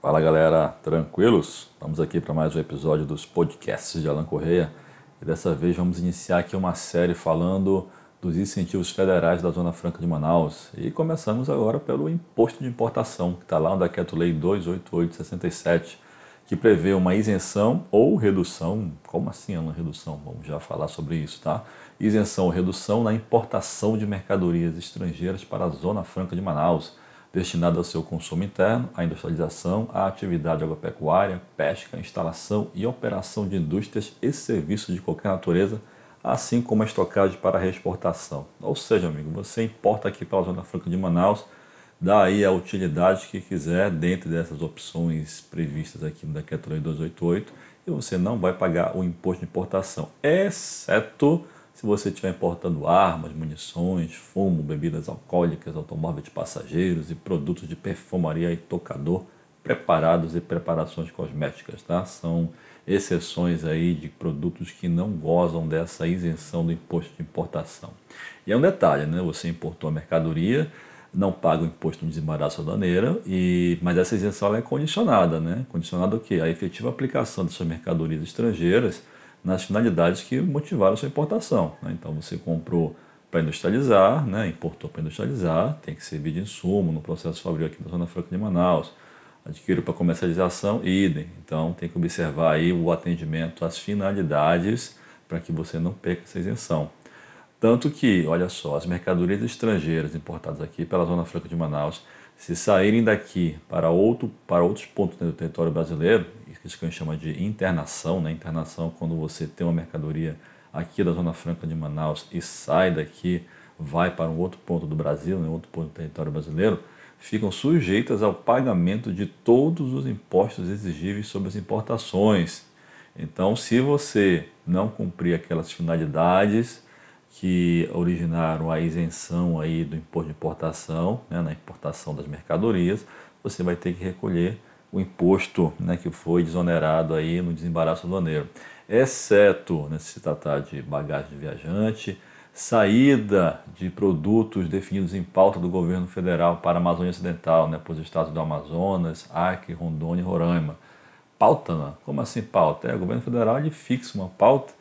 Fala galera, tranquilos? Vamos aqui para mais um episódio dos podcasts de Alan Correia e dessa vez vamos iniciar aqui uma série falando dos incentivos federais da Zona Franca de Manaus e começamos agora pelo imposto de importação que está lá no Decreto-Lei 28867 que prevê uma isenção ou redução, como assim uma redução? Vamos já falar sobre isso, tá? Isenção ou redução na importação de mercadorias estrangeiras para a Zona Franca de Manaus, destinada ao seu consumo interno, à industrialização, à atividade agropecuária, pesca, instalação e operação de indústrias e serviços de qualquer natureza, assim como a estocagem para reexportação. Ou seja, amigo, você importa aqui para a Zona Franca de Manaus dá aí a utilidade que quiser dentro dessas opções previstas aqui no Decreto Lei 288 e você não vai pagar o imposto de importação, exceto se você estiver importando armas, munições, fumo, bebidas alcoólicas, automóveis de passageiros e produtos de perfumaria e tocador preparados e preparações cosméticas, tá? São exceções aí de produtos que não gozam dessa isenção do imposto de importação. E é um detalhe, né? Você importou a mercadoria, não paga o imposto no desembaraço aduaneiro, e, mas essa isenção é condicionada, né? Condicionada o quê? A efetiva aplicação de suas mercadorias estrangeiras nas finalidades que motivaram a sua importação. Né? Então você comprou para industrializar, né? importou para industrializar, tem que servir de insumo no processo fabril aqui na Zona Franca de Manaus, adquiriu para comercialização, idem. Então tem que observar aí o atendimento às finalidades para que você não perca essa isenção. Tanto que, olha só, as mercadorias estrangeiras importadas aqui pela Zona Franca de Manaus, se saírem daqui para, outro, para outros pontos do território brasileiro, isso que a gente chama de internação, né? internação quando você tem uma mercadoria aqui da Zona Franca de Manaus e sai daqui, vai para um outro ponto do Brasil, né? outro ponto do território brasileiro, ficam sujeitas ao pagamento de todos os impostos exigíveis sobre as importações. Então, se você não cumprir aquelas finalidades, que originaram a isenção aí do imposto de importação, né, na importação das mercadorias, você vai ter que recolher o imposto né, que foi desonerado aí no desembaraço aduaneiro, exceto né, se tratar de bagagem de viajante, saída de produtos definidos em pauta do governo federal para a Amazônia Ocidental, né, para os estados do Amazonas, Acre, Rondônia e Roraima. Pauta, não? como assim pauta? É, o governo federal ele fixa uma pauta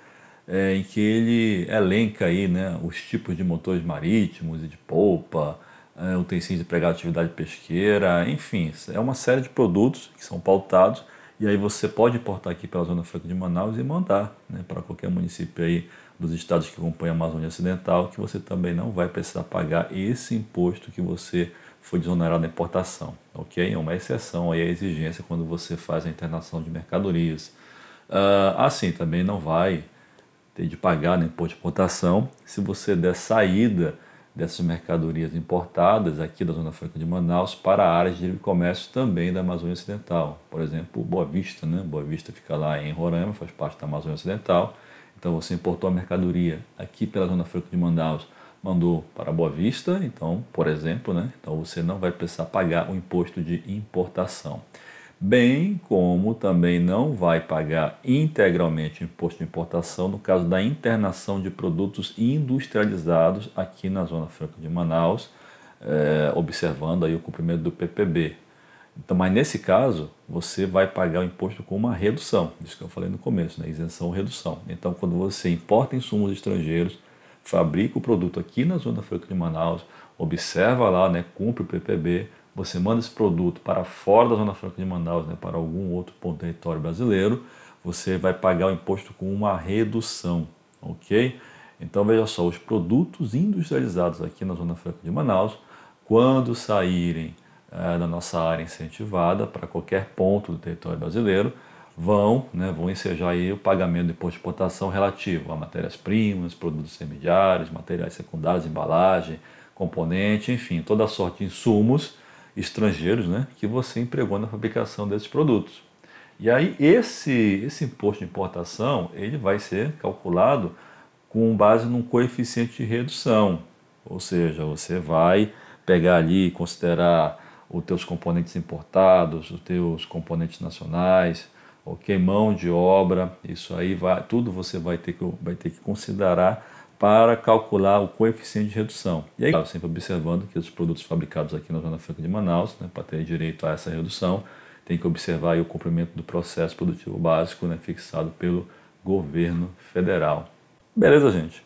é, em que ele elenca aí, né, os tipos de motores marítimos e de polpa, é, utensílios de empregado atividade pesqueira, enfim, é uma série de produtos que são pautados e aí você pode importar aqui pela Zona Franca de Manaus e mandar né, para qualquer município aí dos estados que compõem a Amazônia Ocidental, que você também não vai precisar pagar esse imposto que você foi desonerado da importação, ok? É uma exceção aí à exigência quando você faz a internação de mercadorias. Uh, assim, também não vai ter de pagar no imposto de importação se você der saída dessas mercadorias importadas aqui da Zona Franca de Manaus para áreas de livre comércio também da Amazônia Ocidental. Por exemplo, Boa Vista, né? Boa Vista fica lá em Roraima, faz parte da Amazônia Ocidental. Então você importou a mercadoria aqui pela Zona Franca de Manaus, mandou para Boa Vista, então, por exemplo, né? Então você não vai precisar pagar o imposto de importação bem como também não vai pagar integralmente o imposto de importação no caso da internação de produtos industrializados aqui na Zona Franca de Manaus, é, observando aí o cumprimento do PPB. Então, mas nesse caso, você vai pagar o imposto com uma redução, isso que eu falei no começo, né? isenção ou redução. Então, quando você importa insumos estrangeiros, fabrica o produto aqui na Zona Franca de Manaus, observa lá, né, cumpre o PPB, você manda esse produto para fora da Zona Franca de Manaus, né, para algum outro ponto do território brasileiro, você vai pagar o imposto com uma redução, ok? Então veja só, os produtos industrializados aqui na Zona Franca de Manaus, quando saírem é, da nossa área incentivada para qualquer ponto do território brasileiro, vão, né, vão ensejar aí o pagamento do imposto de exportação relativo a matérias-primas, produtos intermediários, materiais secundários, embalagem, componente, enfim, toda sorte de insumos estrangeiros né, que você empregou na fabricação desses produtos. E aí esse, esse imposto de importação ele vai ser calculado com base num coeficiente de redução, ou seja, você vai pegar ali e considerar os teus componentes importados, os teus componentes nacionais, ok, mão de obra, isso aí vai, tudo você vai ter que, vai ter que considerar para calcular o coeficiente de redução. E aí, sempre observando que os produtos fabricados aqui na Zona Franca de Manaus, né, para ter direito a essa redução, tem que observar o cumprimento do processo produtivo básico né, fixado pelo governo federal. Beleza, gente?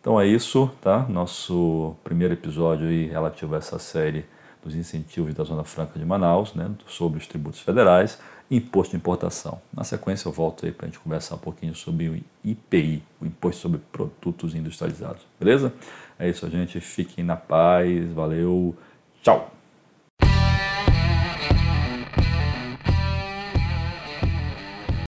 Então é isso, tá? Nosso primeiro episódio aí relativo a essa série dos incentivos da Zona Franca de Manaus, né, sobre os tributos federais imposto de importação. Na sequência eu volto aí para a gente conversar um pouquinho sobre o IPI, o Imposto sobre Produtos Industrializados. Beleza? É isso, gente. Fiquem na paz. Valeu. Tchau.